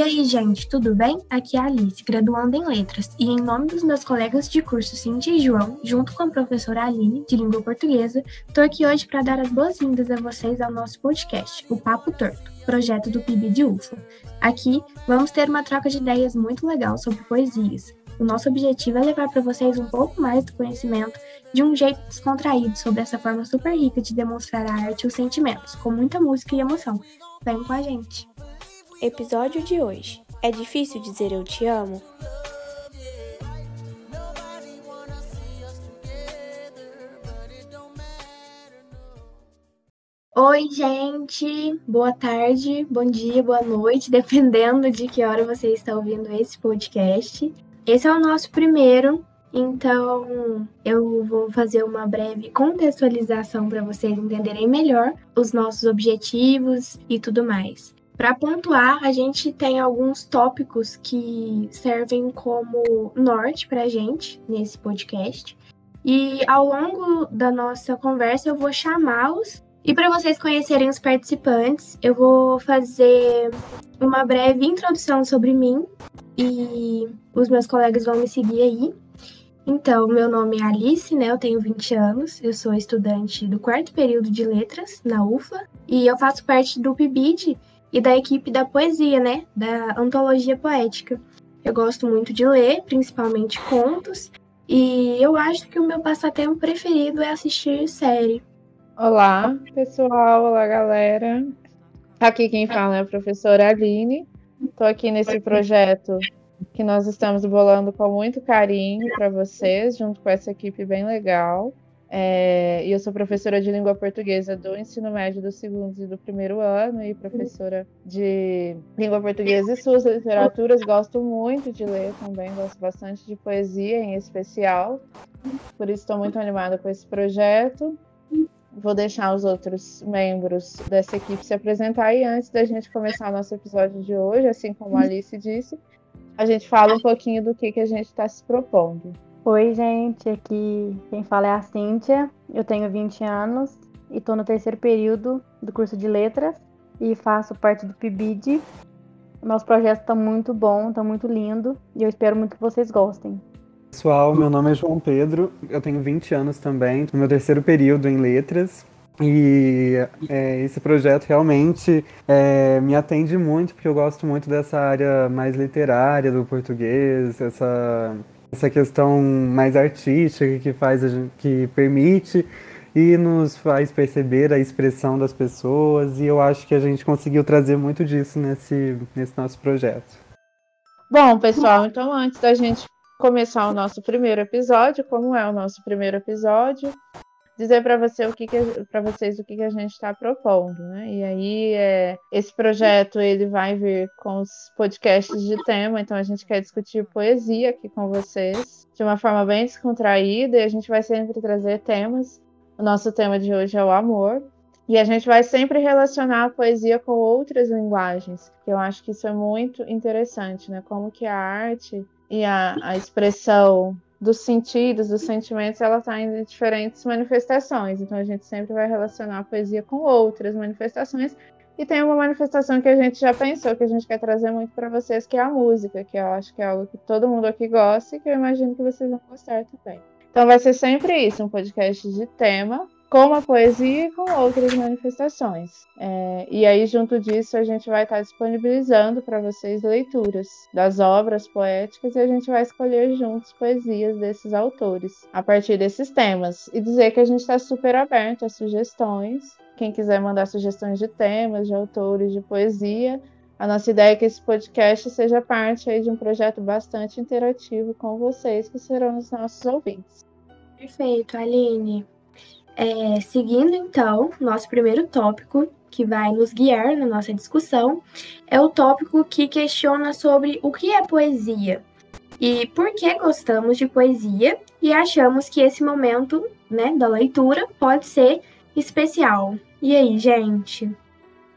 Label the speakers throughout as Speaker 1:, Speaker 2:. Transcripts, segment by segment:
Speaker 1: E aí, gente, tudo bem? Aqui é a Alice, graduando em Letras, e em nome dos meus colegas de curso Cintia e João, junto com a professora Aline, de Língua Portuguesa, estou aqui hoje para dar as boas-vindas a vocês ao nosso podcast, o Papo Torto, projeto do PIB de UFA. Aqui, vamos ter uma troca de ideias muito legal sobre poesias. O nosso objetivo é levar para vocês um pouco mais do conhecimento de um jeito descontraído sobre essa forma super rica de demonstrar a arte e os sentimentos, com muita música e emoção. Vem com a gente!
Speaker 2: Episódio de hoje. É difícil dizer eu te amo?
Speaker 1: Oi, gente! Boa tarde, bom dia, boa noite, dependendo de que hora você está ouvindo esse podcast. Esse é o nosso primeiro, então eu vou fazer uma breve contextualização para vocês entenderem melhor os nossos objetivos e tudo mais. Para pontuar, a gente tem alguns tópicos que servem como norte para a gente nesse podcast. E ao longo da nossa conversa, eu vou chamá-los. E para vocês conhecerem os participantes, eu vou fazer uma breve introdução sobre mim e os meus colegas vão me seguir aí. Então, meu nome é Alice, né? Eu tenho 20 anos, eu sou estudante do quarto período de letras na UFLA e eu faço parte do PIBID, e da equipe da poesia, né? Da antologia poética. Eu gosto muito de ler, principalmente contos, e eu acho que o meu passatempo preferido é assistir série.
Speaker 3: Olá, pessoal, olá, galera. Aqui quem fala é a professora Aline. Estou aqui nesse projeto que nós estamos bolando com muito carinho para vocês, junto com essa equipe bem legal. É, e eu sou professora de língua portuguesa do ensino médio do segundo e do primeiro ano e professora de língua portuguesa e suas literaturas. Gosto muito de ler também, gosto bastante de poesia em especial. Por isso estou muito animada com esse projeto. Vou deixar os outros membros dessa equipe se apresentar e antes da gente começar o nosso episódio de hoje, assim como a Alice disse, a gente fala um pouquinho do que, que a gente está se propondo.
Speaker 4: Oi, gente, aqui quem fala é a Cíntia. Eu tenho 20 anos e estou no terceiro período do curso de letras e faço parte do PIBID. Nosso projeto está muito bom, está muito lindo e eu espero muito que vocês gostem.
Speaker 5: Pessoal, meu nome é João Pedro, eu tenho 20 anos também, no meu terceiro período em letras. E é, esse projeto realmente é, me atende muito, porque eu gosto muito dessa área mais literária do português, essa essa questão mais artística que faz gente, que permite e nos faz perceber a expressão das pessoas e eu acho que a gente conseguiu trazer muito disso nesse, nesse nosso projeto.
Speaker 3: Bom, pessoal, então antes da gente começar o nosso primeiro episódio, como é o nosso primeiro episódio, dizer para você o que, que para vocês o que, que a gente está propondo, né? E aí é, esse projeto ele vai vir com os podcasts de tema, então a gente quer discutir poesia aqui com vocês de uma forma bem descontraída e a gente vai sempre trazer temas. O nosso tema de hoje é o amor. E a gente vai sempre relacionar a poesia com outras linguagens, eu acho que isso é muito interessante, né? Como que a arte e a, a expressão dos sentidos, dos sentimentos, ela está em diferentes manifestações. Então a gente sempre vai relacionar a poesia com outras manifestações. E tem uma manifestação que a gente já pensou, que a gente quer trazer muito para vocês, que é a música, que eu acho que é algo que todo mundo aqui gosta e que eu imagino que vocês vão gostar também. Então vai ser sempre isso, um podcast de tema, com a poesia e com outras manifestações. É, e aí, junto disso, a gente vai estar disponibilizando para vocês leituras das obras poéticas e a gente vai escolher juntos poesias desses autores a partir desses temas. E dizer que a gente está super aberto a sugestões. Quem quiser mandar sugestões de temas, de autores, de poesia, a nossa ideia é que esse podcast seja parte aí de um projeto bastante interativo com vocês, que serão os nossos ouvintes.
Speaker 1: Perfeito, Aline. É, seguindo então, nosso primeiro tópico, que vai nos guiar na nossa discussão, é o tópico que questiona sobre o que é poesia e por que gostamos de poesia e achamos que esse momento né, da leitura pode ser especial. E aí, gente?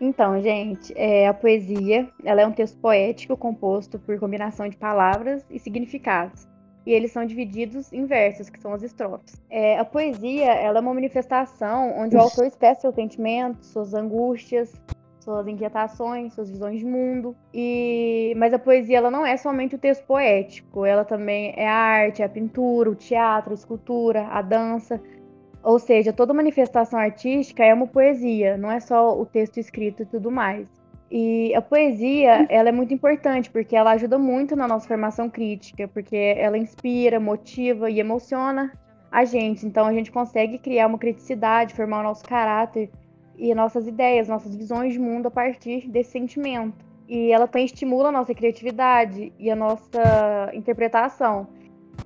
Speaker 4: Então, gente, é, a poesia ela é um texto poético composto por combinação de palavras e significados e eles são divididos em versos, que são as estrofes. É, a poesia ela é uma manifestação onde o autor expressa seus sentimentos, suas angústias, suas inquietações, suas visões de mundo. E mas a poesia ela não é somente o texto poético, ela também é a arte, é a pintura, o teatro, a escultura, a dança. Ou seja, toda manifestação artística é uma poesia, não é só o texto escrito e tudo mais. E a poesia, ela é muito importante porque ela ajuda muito na nossa formação crítica, porque ela inspira, motiva e emociona a gente. Então a gente consegue criar uma criticidade, formar o nosso caráter e nossas ideias, nossas visões de mundo a partir desse sentimento. E ela também estimula a nossa criatividade e a nossa interpretação.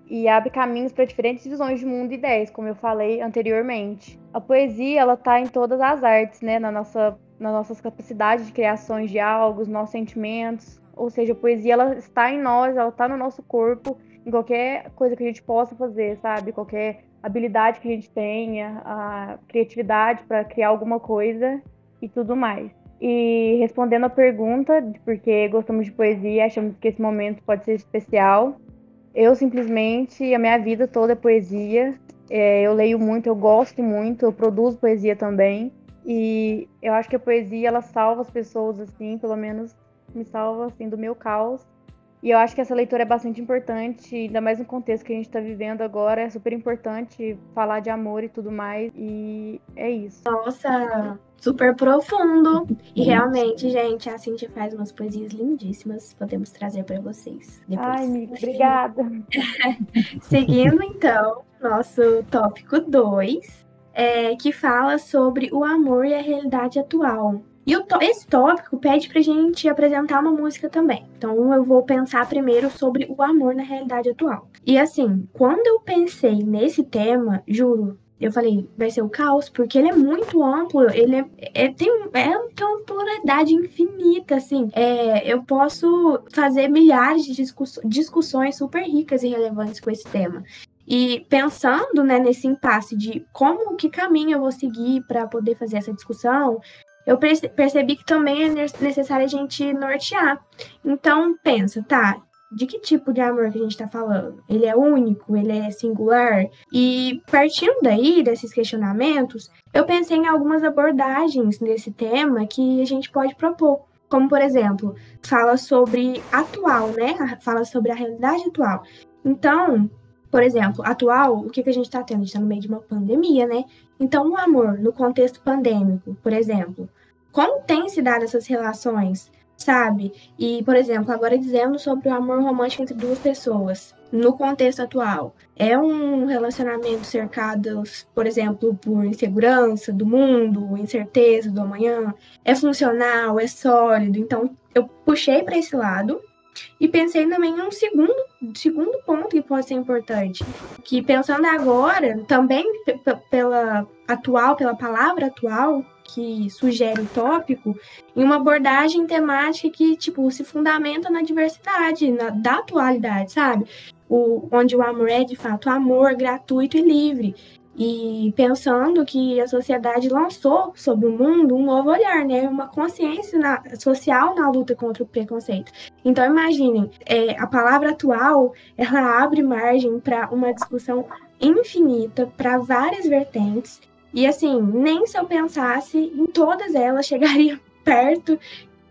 Speaker 4: E abre caminhos para diferentes visões de mundo e ideias, como eu falei anteriormente. A poesia, ela está em todas as artes, né? Na nossa, nas nossas capacidades de criações de algo, nos sentimentos. Ou seja, a poesia, ela está em nós, ela está no nosso corpo, em qualquer coisa que a gente possa fazer, sabe? Qualquer habilidade que a gente tenha, a criatividade para criar alguma coisa e tudo mais. E respondendo a pergunta de por que gostamos de poesia, achamos que esse momento pode ser especial. Eu simplesmente, a minha vida toda é poesia. É, eu leio muito, eu gosto muito, eu produzo poesia também. E eu acho que a poesia ela salva as pessoas assim, pelo menos me salva assim do meu caos e eu acho que essa leitura é bastante importante, ainda mais no contexto que a gente está vivendo agora. É super importante falar de amor e tudo mais. E é isso.
Speaker 1: Nossa, super profundo. E realmente, gente, a Cintia faz umas poesias lindíssimas. Podemos trazer para vocês depois.
Speaker 4: Ai, amiga, obrigada.
Speaker 1: Seguindo, então, nosso tópico 2, é, que fala sobre o amor e a realidade atual. E esse tópico pede pra gente apresentar uma música também. Então eu vou pensar primeiro sobre o amor na realidade atual. E assim, quando eu pensei nesse tema, juro, eu falei, vai ser o caos, porque ele é muito amplo, ele é, é tem, é, tem uma pluralidade infinita, assim. É, eu posso fazer milhares de discuss, discussões super ricas e relevantes com esse tema. E pensando né, nesse impasse de como, que caminho eu vou seguir para poder fazer essa discussão, eu percebi que também é necessário a gente nortear. Então, pensa, tá, de que tipo de amor que a gente está falando? Ele é único? Ele é singular? E partindo daí, desses questionamentos, eu pensei em algumas abordagens desse tema que a gente pode propor. Como, por exemplo, fala sobre atual, né? Fala sobre a realidade atual. Então, por exemplo, atual, o que, que a gente está tendo? A gente está no meio de uma pandemia, né? Então, o amor no contexto pandêmico, por exemplo, como tem se dado essas relações, sabe? E, por exemplo, agora dizendo sobre o amor romântico entre duas pessoas, no contexto atual, é um relacionamento cercado, por exemplo, por insegurança do mundo, incerteza do amanhã, é funcional, é sólido. Então, eu puxei para esse lado e pensei também em um segundo, segundo ponto que pode ser importante, que pensando agora, também pela atual, pela palavra atual, que sugere o tópico, em uma abordagem temática que, tipo, se fundamenta na diversidade, na, da atualidade, sabe? O, onde o amor é, de fato, amor gratuito e livre. E pensando que a sociedade lançou sobre o mundo um novo olhar, né? Uma consciência na, social na luta contra o preconceito. Então, imaginem, é, a palavra atual, ela abre margem para uma discussão infinita, para várias vertentes, e assim, nem se eu pensasse em todas elas chegaria perto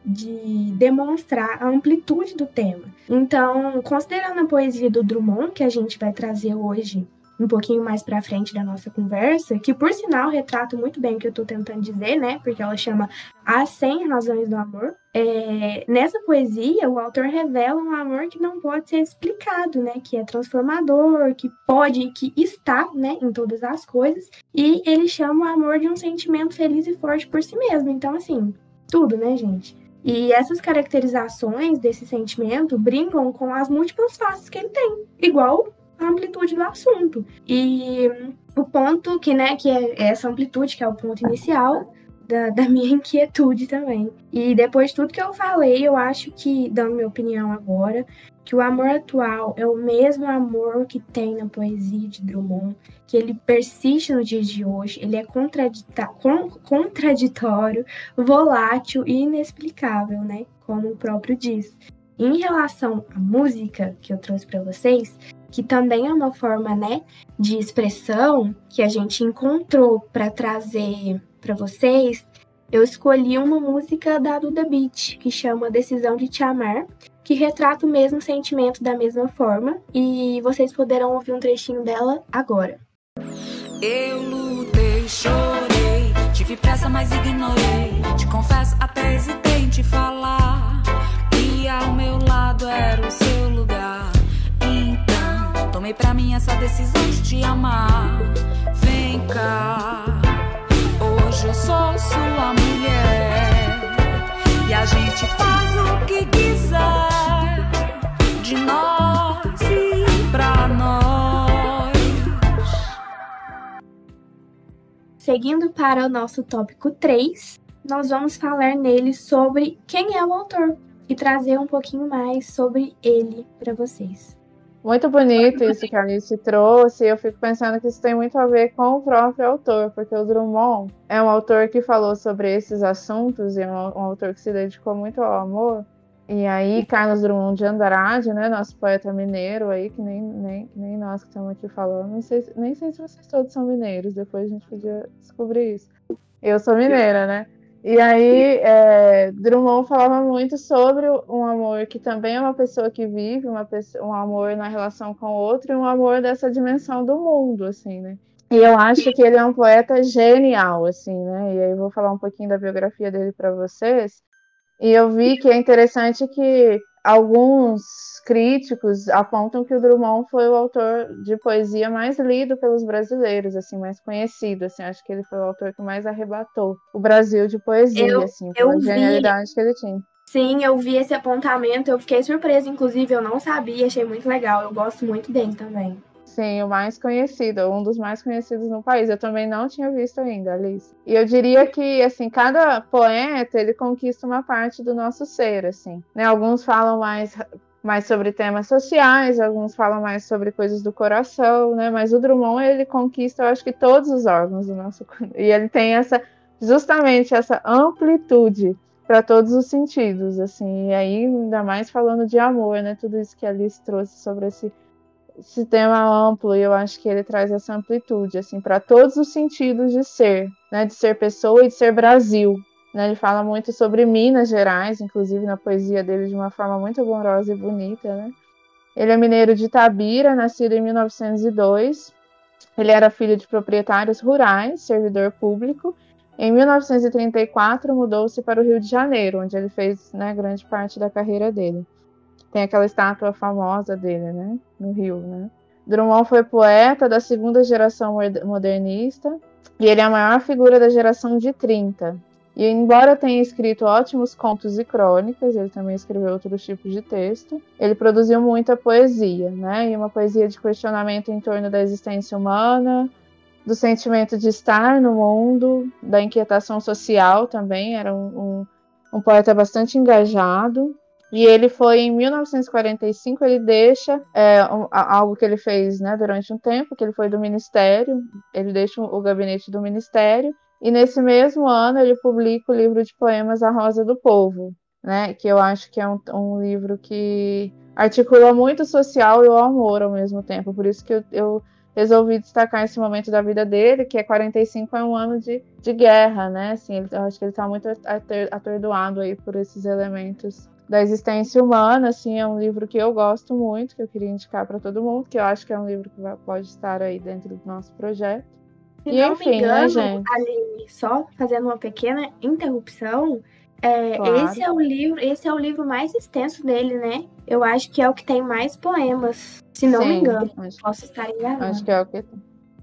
Speaker 1: de demonstrar a amplitude do tema. Então, considerando a poesia do Drummond, que a gente vai trazer hoje um pouquinho mais para frente da nossa conversa, que por sinal retrata muito bem o que eu estou tentando dizer, né? Porque ela chama As 100 Razões do Amor. É, nessa poesia, o autor revela um amor que não pode ser explicado, né? Que é transformador, que pode, que está, né? Em todas as coisas. E ele chama o amor de um sentimento feliz e forte por si mesmo. Então, assim, tudo, né, gente? E essas caracterizações desse sentimento brincam com as múltiplas faces que ele tem. Igual a amplitude do assunto. E o ponto que, né, que é essa amplitude, que é o ponto inicial da, da minha inquietude também. E depois de tudo que eu falei, eu acho que, dando minha opinião agora, que o amor atual é o mesmo amor que tem na poesia de Drummond, que ele persiste no dia de hoje, ele é contraditório, volátil e inexplicável, né? Como o próprio diz. Em relação à música que eu trouxe para vocês, que também é uma forma, né, de expressão que a gente encontrou para trazer para vocês, eu escolhi uma música da Duda Beat, que chama Decisão de Te Amar, que retrata o mesmo sentimento da mesma forma, e vocês poderão ouvir um trechinho dela agora.
Speaker 6: Eu lutei, chorei, tive pressa, mas ignorei. Te confesso, até hesitei em te falar. E ao meu lado era o seu tomei pra mim essa decisão de te amar. Vem cá, hoje eu sou sua mulher. E a gente faz o que quiser de nós e pra nós.
Speaker 1: Seguindo para o nosso tópico 3, nós vamos falar nele sobre quem é o autor e trazer um pouquinho mais sobre ele para vocês.
Speaker 3: Muito bonito isso que a Alice trouxe. Eu fico pensando que isso tem muito a ver com o próprio autor, porque o Drummond é um autor que falou sobre esses assuntos e é um, um autor que se dedicou muito ao amor. E aí, Carlos Drummond de Andrade, né, nosso poeta mineiro aí, que nem, nem, nem nós que estamos aqui falando, não sei, nem sei se vocês todos são mineiros, depois a gente podia descobrir isso. Eu sou mineira, né? E aí, é, Drummond falava muito sobre um amor que também é uma pessoa que vive, uma pessoa, um amor na relação com o outro e um amor dessa dimensão do mundo, assim, né? E eu acho que ele é um poeta genial, assim, né? E aí eu vou falar um pouquinho da biografia dele para vocês. E eu vi que é interessante que alguns críticos apontam que o Drummond foi o autor de poesia mais lido pelos brasileiros, assim, mais conhecido, assim, acho que ele foi o autor que mais arrebatou o Brasil de poesia,
Speaker 1: Eu-
Speaker 3: assim, pela
Speaker 1: eu vi.
Speaker 3: genialidade que ele tinha.
Speaker 1: Sim, eu vi esse apontamento, eu fiquei surpresa, inclusive, eu não sabia, achei muito legal, eu gosto muito dele também.
Speaker 3: Sim, o mais conhecido, um dos mais conhecidos no país. Eu também não tinha visto ainda, Alice. E eu diria que, assim, cada poeta, ele conquista uma parte do nosso ser, assim. Né? Alguns falam mais, mais sobre temas sociais, alguns falam mais sobre coisas do coração, né? Mas o Drummond, ele conquista, eu acho que todos os órgãos do nosso... E ele tem essa, justamente essa amplitude para todos os sentidos, assim. E aí, ainda mais falando de amor, né? Tudo isso que a Alice trouxe sobre esse esse tema amplo e eu acho que ele traz essa amplitude assim para todos os sentidos de ser, né, de ser pessoa e de ser Brasil. Né? Ele fala muito sobre Minas Gerais, inclusive na poesia dele de uma forma muito amorosa e bonita. Né? Ele é mineiro de Itabira, nascido em 1902. Ele era filho de proprietários rurais, servidor público. Em 1934 mudou-se para o Rio de Janeiro, onde ele fez né, grande parte da carreira dele. Tem aquela estátua famosa dele, né? No Rio, né? Drummond foi poeta da segunda geração moder- modernista e ele é a maior figura da geração de 30. E embora tenha escrito ótimos contos e crônicas, ele também escreveu outros tipos de texto, ele produziu muita poesia, né? E uma poesia de questionamento em torno da existência humana, do sentimento de estar no mundo, da inquietação social também, era um, um, um poeta bastante engajado. E ele foi em 1945, ele deixa é, um- algo que ele fez né, durante um tempo, que ele foi do Ministério, ele deixa o gabinete do Ministério, e nesse mesmo ano ele publica o livro de poemas A Rosa do Povo, né, que eu acho que é um, um livro que articula muito o social e o amor ao mesmo tempo, por isso que eu, eu resolvi destacar esse momento da vida dele, que é 45 é um ano de, de guerra, né, assim, eu acho que ele está muito ator- atordoado aí por esses elementos da existência humana, assim, é um livro que eu gosto muito, que eu queria indicar para todo mundo, que eu acho que é um livro que pode estar aí dentro do nosso projeto.
Speaker 1: Se
Speaker 3: E
Speaker 1: não
Speaker 3: enfim,
Speaker 1: me engano,
Speaker 3: né, gente?
Speaker 1: Aline, só fazendo uma pequena interrupção, é,
Speaker 3: Claro.
Speaker 1: esse é o livro, esse é o livro mais extenso dele, né? Eu acho que é o que tem mais poemas, se não me
Speaker 3: Sim,
Speaker 1: engano.
Speaker 3: Acho,
Speaker 1: Posso estar enganada.
Speaker 3: acho que é o que.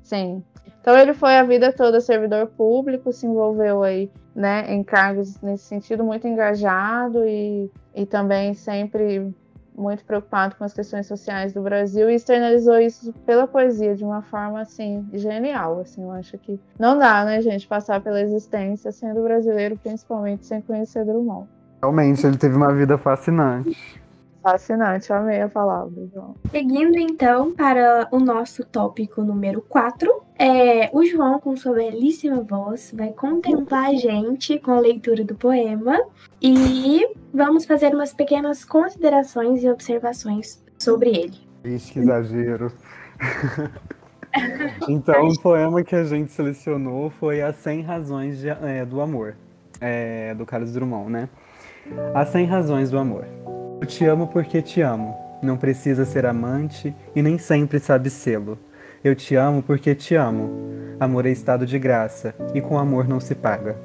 Speaker 3: Sim. Então ele foi a vida toda servidor público, se envolveu aí, né, em cargos nesse sentido muito engajado e, e também sempre muito preocupado com as questões sociais do Brasil e externalizou isso pela poesia de uma forma assim genial, assim, eu acho que não dá, né, gente, passar pela existência sendo brasileiro, principalmente sem conhecer Drummond.
Speaker 5: Realmente, ele teve uma vida fascinante.
Speaker 3: Fascinante, eu amei a palavra, João.
Speaker 1: Seguindo então para o nosso tópico número 4, é, o João, com sua belíssima voz, vai contemplar a gente com a leitura do poema e vamos fazer umas pequenas considerações e observações sobre ele.
Speaker 5: Ixi, que exagero. então, o poema que a gente selecionou foi As 100 Razões de- é, do Amor. é, do Carlos Drummond, né? As 100 razões do amor. Eu te amo porque te amo. Não precisa ser amante e nem sempre sabe sê-lo. Eu te amo porque te amo. Amor é estado de graça e com amor não se paga.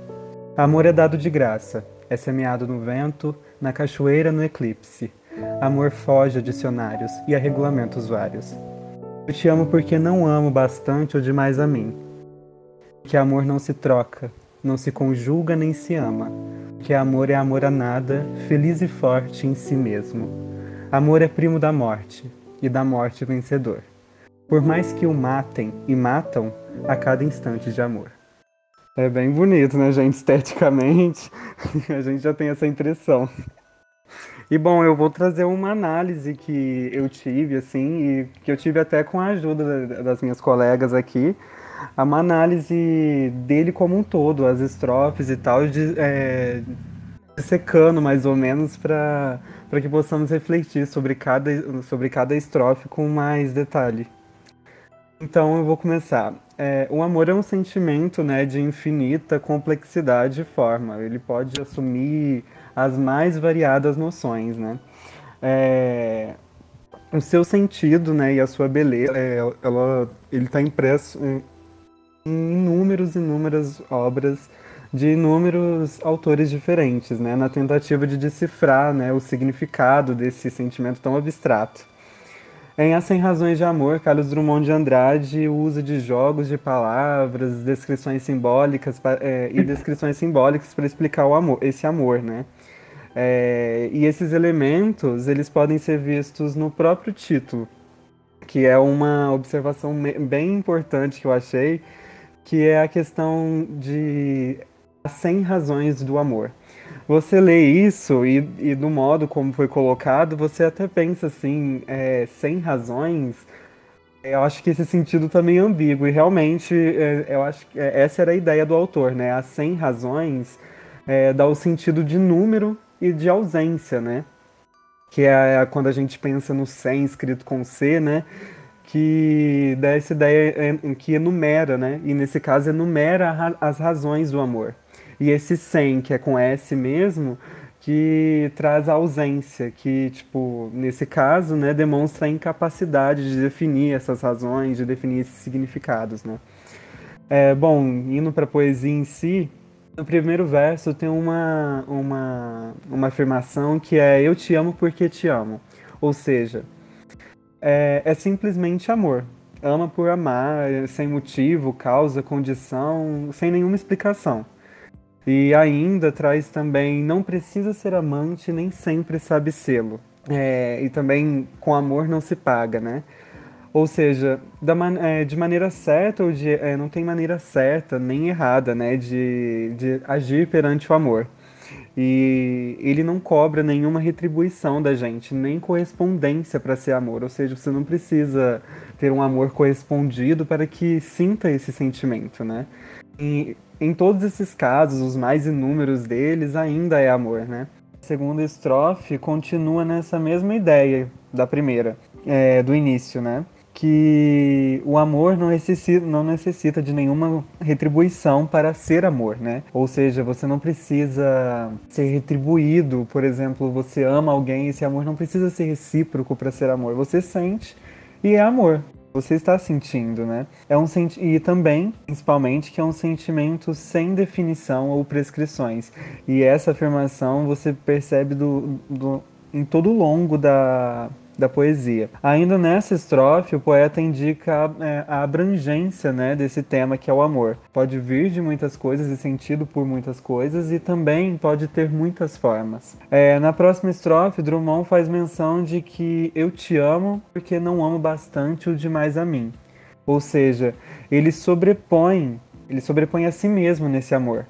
Speaker 5: Amor é dado de graça, é semeado no vento, na cachoeira, no eclipse. Amor foge a dicionários e a regulamentos vários. Eu te amo porque não amo bastante ou demais a mim. Que amor não se troca, não se conjuga nem se ama. Que amor é amor a nada, feliz e forte em si mesmo. Amor é primo da morte, e da morte vencedor. Por mais que o matem e matam a cada instante de amor. É bem bonito, né, gente? Esteticamente, a gente já tem essa impressão. E bom, eu vou trazer uma análise que eu tive, assim, e que eu tive até com a ajuda das minhas colegas aqui, uma análise dele como um todo, as estrofes e tal, de, é, secando mais ou menos para que possamos refletir sobre cada, sobre cada estrofe com mais detalhe. Então eu vou começar. É, o amor é um sentimento né, de infinita complexidade e forma. Ele pode assumir as mais variadas noções. Né? É, o seu sentido né, e a sua beleza, é, ela, ele está impresso em inúmeras, inúmeras obras de inúmeros autores diferentes, né, na tentativa de decifrar né, o significado desse sentimento tão abstrato. Em As Cem Razões de Amor, Carlos Drummond de Andrade usa de jogos de palavras, descrições simbólicas é, e descrições simbólicas para explicar o amor, esse amor, né? É, e esses elementos eles podem ser vistos no próprio título, que é uma observação bem importante que eu achei, que é a questão de as 100 razões do amor. Você lê isso e, e do modo como foi colocado, você até pensa assim, é, 100 razões, eu acho que esse sentido está meio ambíguo, e realmente é, eu acho que é, essa era a ideia do autor, né? As 100 razões é, dá o sentido de número e de ausência, né? Que é quando a gente pensa no 100 escrito com C, né? Que dá essa ideia que enumera, né? E nesse caso enumera as razões do amor. E esse sem, que é com S mesmo, que traz a ausência, que, tipo, nesse caso, né, demonstra a incapacidade de definir essas razões, de definir esses significados, né? É, bom, indo para a poesia em si, no primeiro verso tem uma, uma, uma afirmação que é eu te amo porque te amo. Ou seja, é, é simplesmente amor. Ama por amar, sem motivo, causa, condição, sem nenhuma explicação. E ainda traz também não precisa ser amante, nem sempre sabe sê-lo. É, e também com amor não se paga, né? Ou seja, man é, de maneira certa ou de, é, não tem maneira certa nem errada, né, de, de agir perante o amor. E ele não cobra nenhuma retribuição da gente, nem correspondência para ser amor. Ou seja, você não precisa ter um amor correspondido para que sinta esse sentimento, né? E em todos esses casos, os mais inúmeros deles, ainda é amor, né? A segunda estrofe continua nessa mesma ideia da primeira, é, do início, né? Que o amor não necessita, não necessita de nenhuma retribuição para ser amor, né? Ou seja, você não precisa ser retribuído, por exemplo, você ama alguém, esse amor não precisa ser recíproco para ser amor. Você sente e é amor. Você está sentindo, né? É um senti e também, principalmente, que é um sentimento sem definição ou prescrições. E essa afirmação você percebe do, do em todo o longo da da poesia. Ainda nessa estrofe, o poeta indica é, a abrangência né, desse tema que é o amor. Pode vir de muitas coisas e sentido por muitas coisas e também pode ter muitas formas. É, na próxima estrofe, Drummond faz menção de que eu te amo porque não amo bastante o demais a mim. Ou seja, ele sobrepõe, ele sobrepõe a si mesmo nesse amor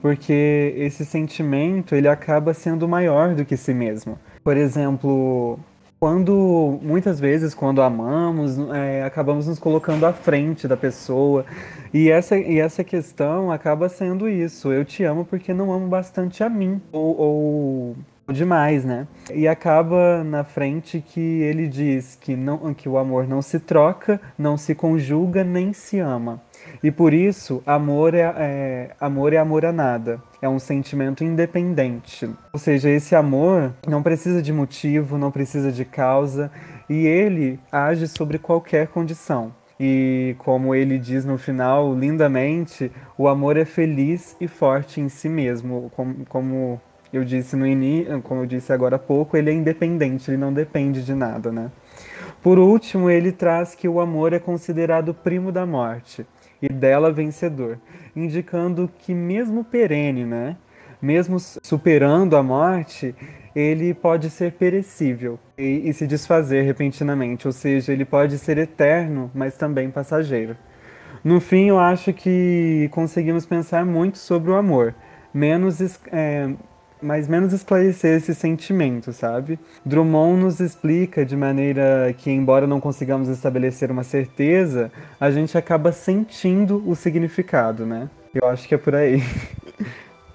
Speaker 5: porque esse sentimento ele acaba sendo maior do que si mesmo. Por exemplo, quando muitas vezes quando amamos é, acabamos nos colocando à frente da pessoa e essa e essa questão acaba sendo isso eu te amo porque não amo bastante a mim ou, ou demais, né? E acaba na frente que ele diz que, não, que o amor não se troca, não se conjuga, nem se ama. E por isso, amor é, é, amor é amor a nada. É um sentimento independente. Ou seja, esse amor não precisa de motivo, não precisa de causa, e ele age sobre qualquer condição. E como ele diz no final, lindamente, o amor é feliz e forte em si mesmo. Como, como eu disse no início, como eu disse agora há pouco, ele é independente, ele não depende de nada, né? Por último, ele traz que o amor é considerado primo da morte e dela vencedor, indicando que mesmo perene, né, mesmo superando a morte, ele pode ser perecível e, e se desfazer repentinamente, ou seja, ele pode ser eterno, mas também passageiro. No fim, eu acho que conseguimos pensar muito sobre o amor, menos é, mas menos esclarecer esse sentimento, sabe? Drummond nos explica de maneira que, embora não consigamos estabelecer uma certeza, a gente acaba sentindo o significado, né? Eu acho que é por aí.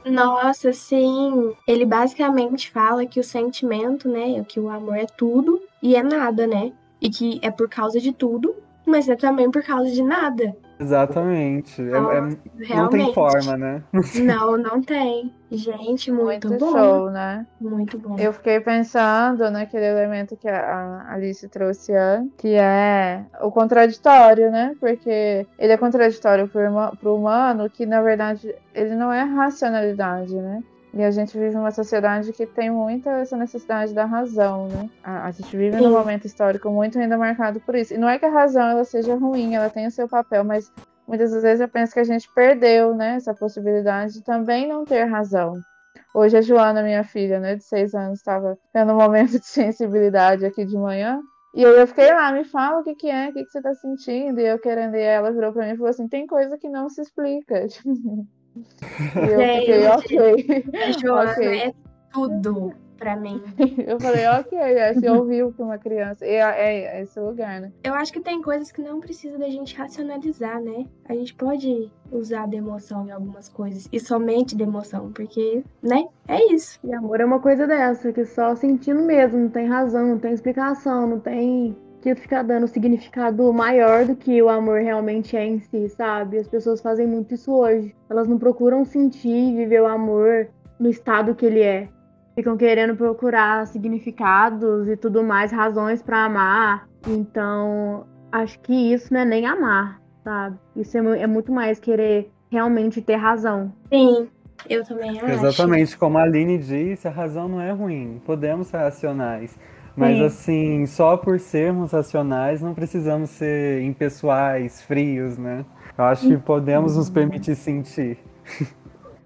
Speaker 1: Nossa, sim. Ele basicamente fala que o sentimento, né, que o amor é tudo e é nada, né? E que é por causa de tudo, mas é também por causa de nada.
Speaker 5: Exatamente. Nossa, é, é, não tem forma, né?
Speaker 1: Não, não tem. Gente, muito, muito bom.
Speaker 3: show, né?
Speaker 1: Muito bom.
Speaker 3: Eu fiquei pensando naquele elemento que a Alice trouxe antes, que é o contraditório, né? Porque ele é contraditório para o humano, que na verdade ele não é racionalidade, né? E a gente vive uma sociedade que tem muita essa necessidade da razão, né? A, a gente vive Sim. num momento histórico muito ainda marcado por isso. E não é que a razão ela seja ruim, ela tem o seu papel, mas muitas vezes eu penso que a gente perdeu, né, essa possibilidade de também não ter razão. Hoje a Joana, minha filha, né, de seis anos, estava tendo um momento de sensibilidade aqui de manhã. E aí eu fiquei lá, me fala o que, que é, o que, que você está sentindo. E eu querendo, e ela virou para mim e falou assim: tem coisa que não se explica. Eu
Speaker 1: Gente,
Speaker 3: fiquei, ok.
Speaker 1: Joana okay. é tudo pra mim.
Speaker 3: eu falei, ok, é, se ouviu que uma criança. É, é, é, esse lugar, né?
Speaker 1: Eu acho que tem coisas que não precisa da gente racionalizar, né? A gente pode usar da emoção em algumas coisas. E somente da emoção, porque, né? É isso.
Speaker 4: E amor é uma coisa dessa, que só sentindo mesmo, não tem razão, não tem explicação, não tem que ficar dando significado maior do que o amor realmente é em si, sabe? As pessoas fazem muito isso hoje. Elas não procuram sentir e viver o amor no estado que ele é. Ficam querendo procurar significados e tudo mais, razões para amar. Então, acho que isso não é nem amar, sabe? Isso é, é muito mais querer realmente ter razão.
Speaker 1: Sim, eu também acho.
Speaker 5: Exatamente, como a Aline disse, a razão não é ruim. Podemos ser racionais. Mas Sim. assim, só por sermos racionais, não precisamos ser impessoais, frios, né? Eu acho que podemos nos permitir sentir.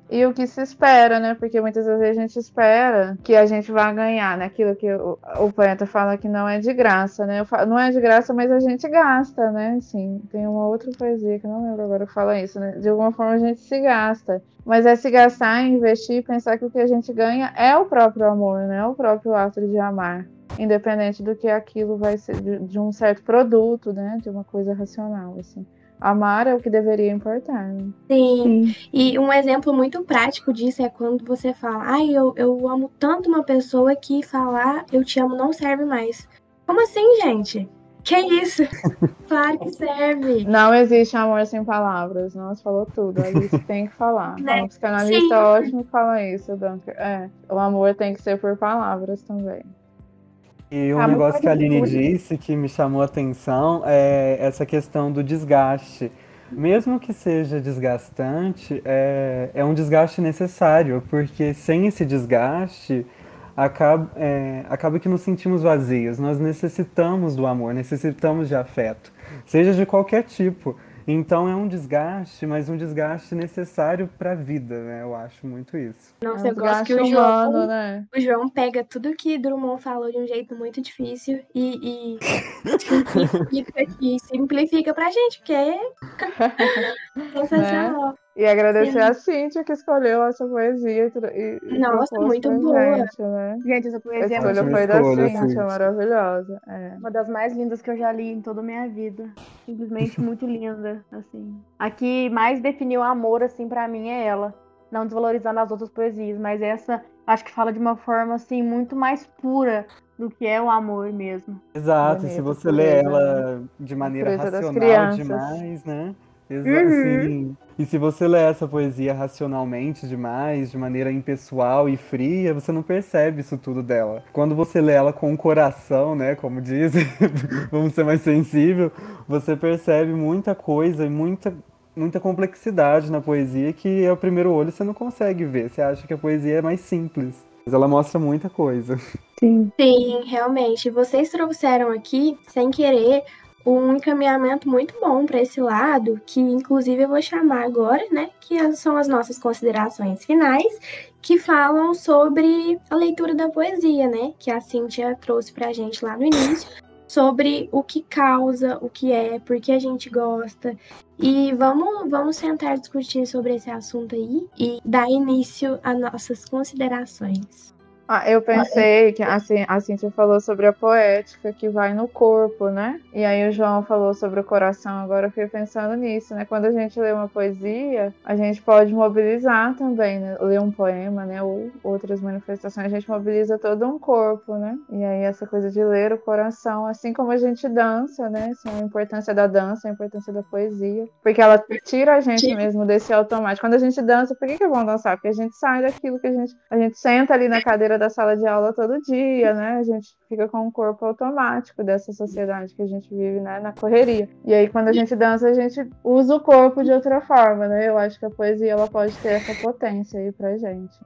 Speaker 3: E o que se espera, né? Porque muitas vezes a gente espera que a gente vá ganhar, né? Aquilo que o, o poeta fala que não é de graça, né? Falo, não é de graça, mas a gente gasta, né? Assim, tem uma outra poesia que eu não lembro agora que fala isso, né? De alguma forma a gente se gasta. Mas é se gastar, investir, pensar que o que a gente ganha é o próprio amor, né? É o próprio ato de amar independente do que aquilo vai ser de, de, um certo produto, né, de uma coisa racional, assim. Amar é o que deveria importar. Né?
Speaker 1: Sim. Sim. E um exemplo muito prático disso é quando você fala, ai, eu, eu amo tanto uma pessoa que falar eu te amo não serve mais. Como assim, gente? Que isso? Claro que serve.
Speaker 3: Não existe amor sem palavras. Nossa, falou tudo. A Alice tem que falar. Né? Um psicanalista Sim. ótimo fala isso, Dunker. É, o amor tem que ser por palavras também.
Speaker 5: E um tá negócio que a Aline disse que me chamou a atenção é essa questão do desgaste. Mesmo que seja desgastante, é, é um desgaste necessário, porque sem esse desgaste, acaba, é, acaba que nos sentimos vazios. Nós necessitamos do amor, necessitamos de afeto, seja de qualquer tipo. Então é um desgaste, mas um desgaste necessário para a vida, né? Eu acho muito isso.
Speaker 1: Nossa, é um eu gosto que o João, humano, né? o João pega tudo que Drummond falou de um jeito muito difícil e, e simplifica, e simplifica pra gente, porque é sensacional. Né?
Speaker 3: E agradecer Sim. a Cíntia que escolheu essa poesia. E,
Speaker 1: e Nossa, muito boa.
Speaker 3: Gente, né?
Speaker 4: gente, essa poesia
Speaker 3: a escolha foi da Cíntia, maravilhosa. É.
Speaker 4: Uma das mais lindas que eu já li em toda a minha vida. Simplesmente muito linda, assim. A que mais definiu o amor, assim, para mim é ela. Não desvalorizando as outras poesias, mas essa acho que fala de uma forma assim muito mais pura do que é o amor mesmo.
Speaker 5: Exato, e se você lê ela de maneira racional demais, né? Exa
Speaker 4: Uhum.
Speaker 5: sim. E se você lê essa poesia racionalmente demais, de maneira impessoal e fria, você não percebe isso tudo dela. Quando você lê ela com o coração, né, como dizem, vamos ser mais sensível, você percebe muita coisa e muita muita complexidade na poesia que ao primeiro olho você não consegue ver. Você acha que a poesia é mais simples, mas ela mostra muita coisa.
Speaker 4: Sim.
Speaker 1: Sim, realmente. Vocês trouxeram aqui, sem querer, um encaminhamento muito bom para esse lado, que inclusive eu vou chamar agora, né? Que são as nossas considerações finais, que falam sobre a leitura da poesia, né? Que a Cíntia trouxe pra gente lá no início, sobre o que causa, o que é, por que a gente gosta. E vamos, vamos sentar discutir sobre esse assunto aí e dar início às nossas considerações.
Speaker 3: Ah, eu pensei que assim, a Cintia falou sobre a poética que vai no corpo, né? E aí o João falou sobre o coração, agora eu fiquei pensando nisso, né? Quando a gente lê uma poesia, a gente pode mobilizar também, né? Ler um poema, né? Ou outras manifestações, a gente mobiliza todo um corpo, né? E aí essa coisa de ler o coração, assim como a gente dança, né? Assim, a importância da dança, a importância da poesia. Porque ela tira a gente mesmo desse automático. Quando a gente dança, por que, que é bom dançar? Porque a gente sai daquilo que a gente. A gente senta ali na cadeira da sala de aula todo dia, né? A gente fica com um corpo automático dessa sociedade que a gente vive, né? Na correria. E aí, quando a gente dança, a gente usa o corpo de outra forma, né? Eu acho que a poesia ela pode ter essa potência aí pra gente.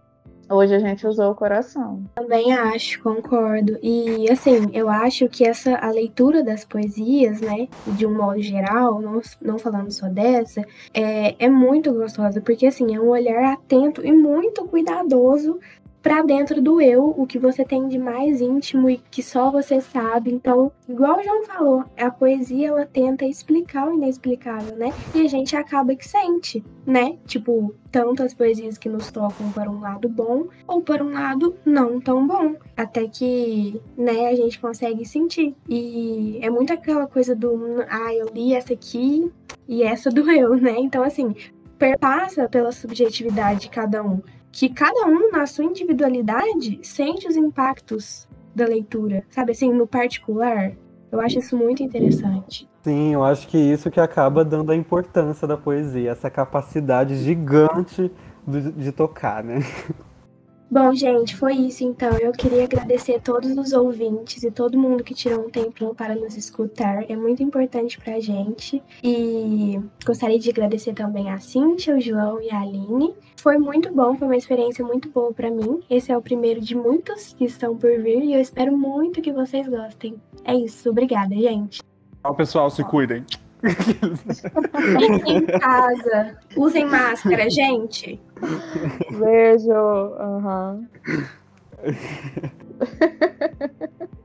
Speaker 3: Hoje a gente usou o coração.
Speaker 1: Também acho, concordo. E assim, eu acho que essa a leitura das poesias, né, de um modo geral, não, não falando só dessa, é, é muito gostosa, porque assim, é um olhar atento e muito cuidadoso pra dentro do eu, o que você tem de mais íntimo e que só você sabe. Então, igual o João falou, a poesia ela tenta explicar o inexplicável, né? E a gente acaba que sente, né? Tipo, tanto as poesias que nos tocam para um lado bom ou por um lado não tão bom. Até que, né, a gente consegue sentir. E é muito aquela coisa do, ah, eu li essa aqui e essa doeu, né? Então, assim, perpassa pela subjetividade de cada um. Que cada um, na sua individualidade, sente os impactos da leitura, sabe? Assim, no particular. Eu acho isso muito interessante.
Speaker 5: Sim, eu acho que isso que acaba dando a importância da poesia, essa capacidade gigante de, de tocar, né?
Speaker 1: Bom, gente, foi isso então. Eu queria agradecer a todos os ouvintes e todo mundo que tirou um tempinho para nos escutar. É muito importante pra gente. E gostaria de agradecer também a Cíntia, o João e a Aline. Foi muito bom, foi uma experiência muito boa pra mim. Esse é o primeiro de muitos que estão por vir e eu espero muito que vocês gostem. É isso, obrigada, gente.
Speaker 7: Tchau, pessoal, se cuidem.
Speaker 1: Em casa. Usem máscara, gente.
Speaker 3: Beijo. Uhum.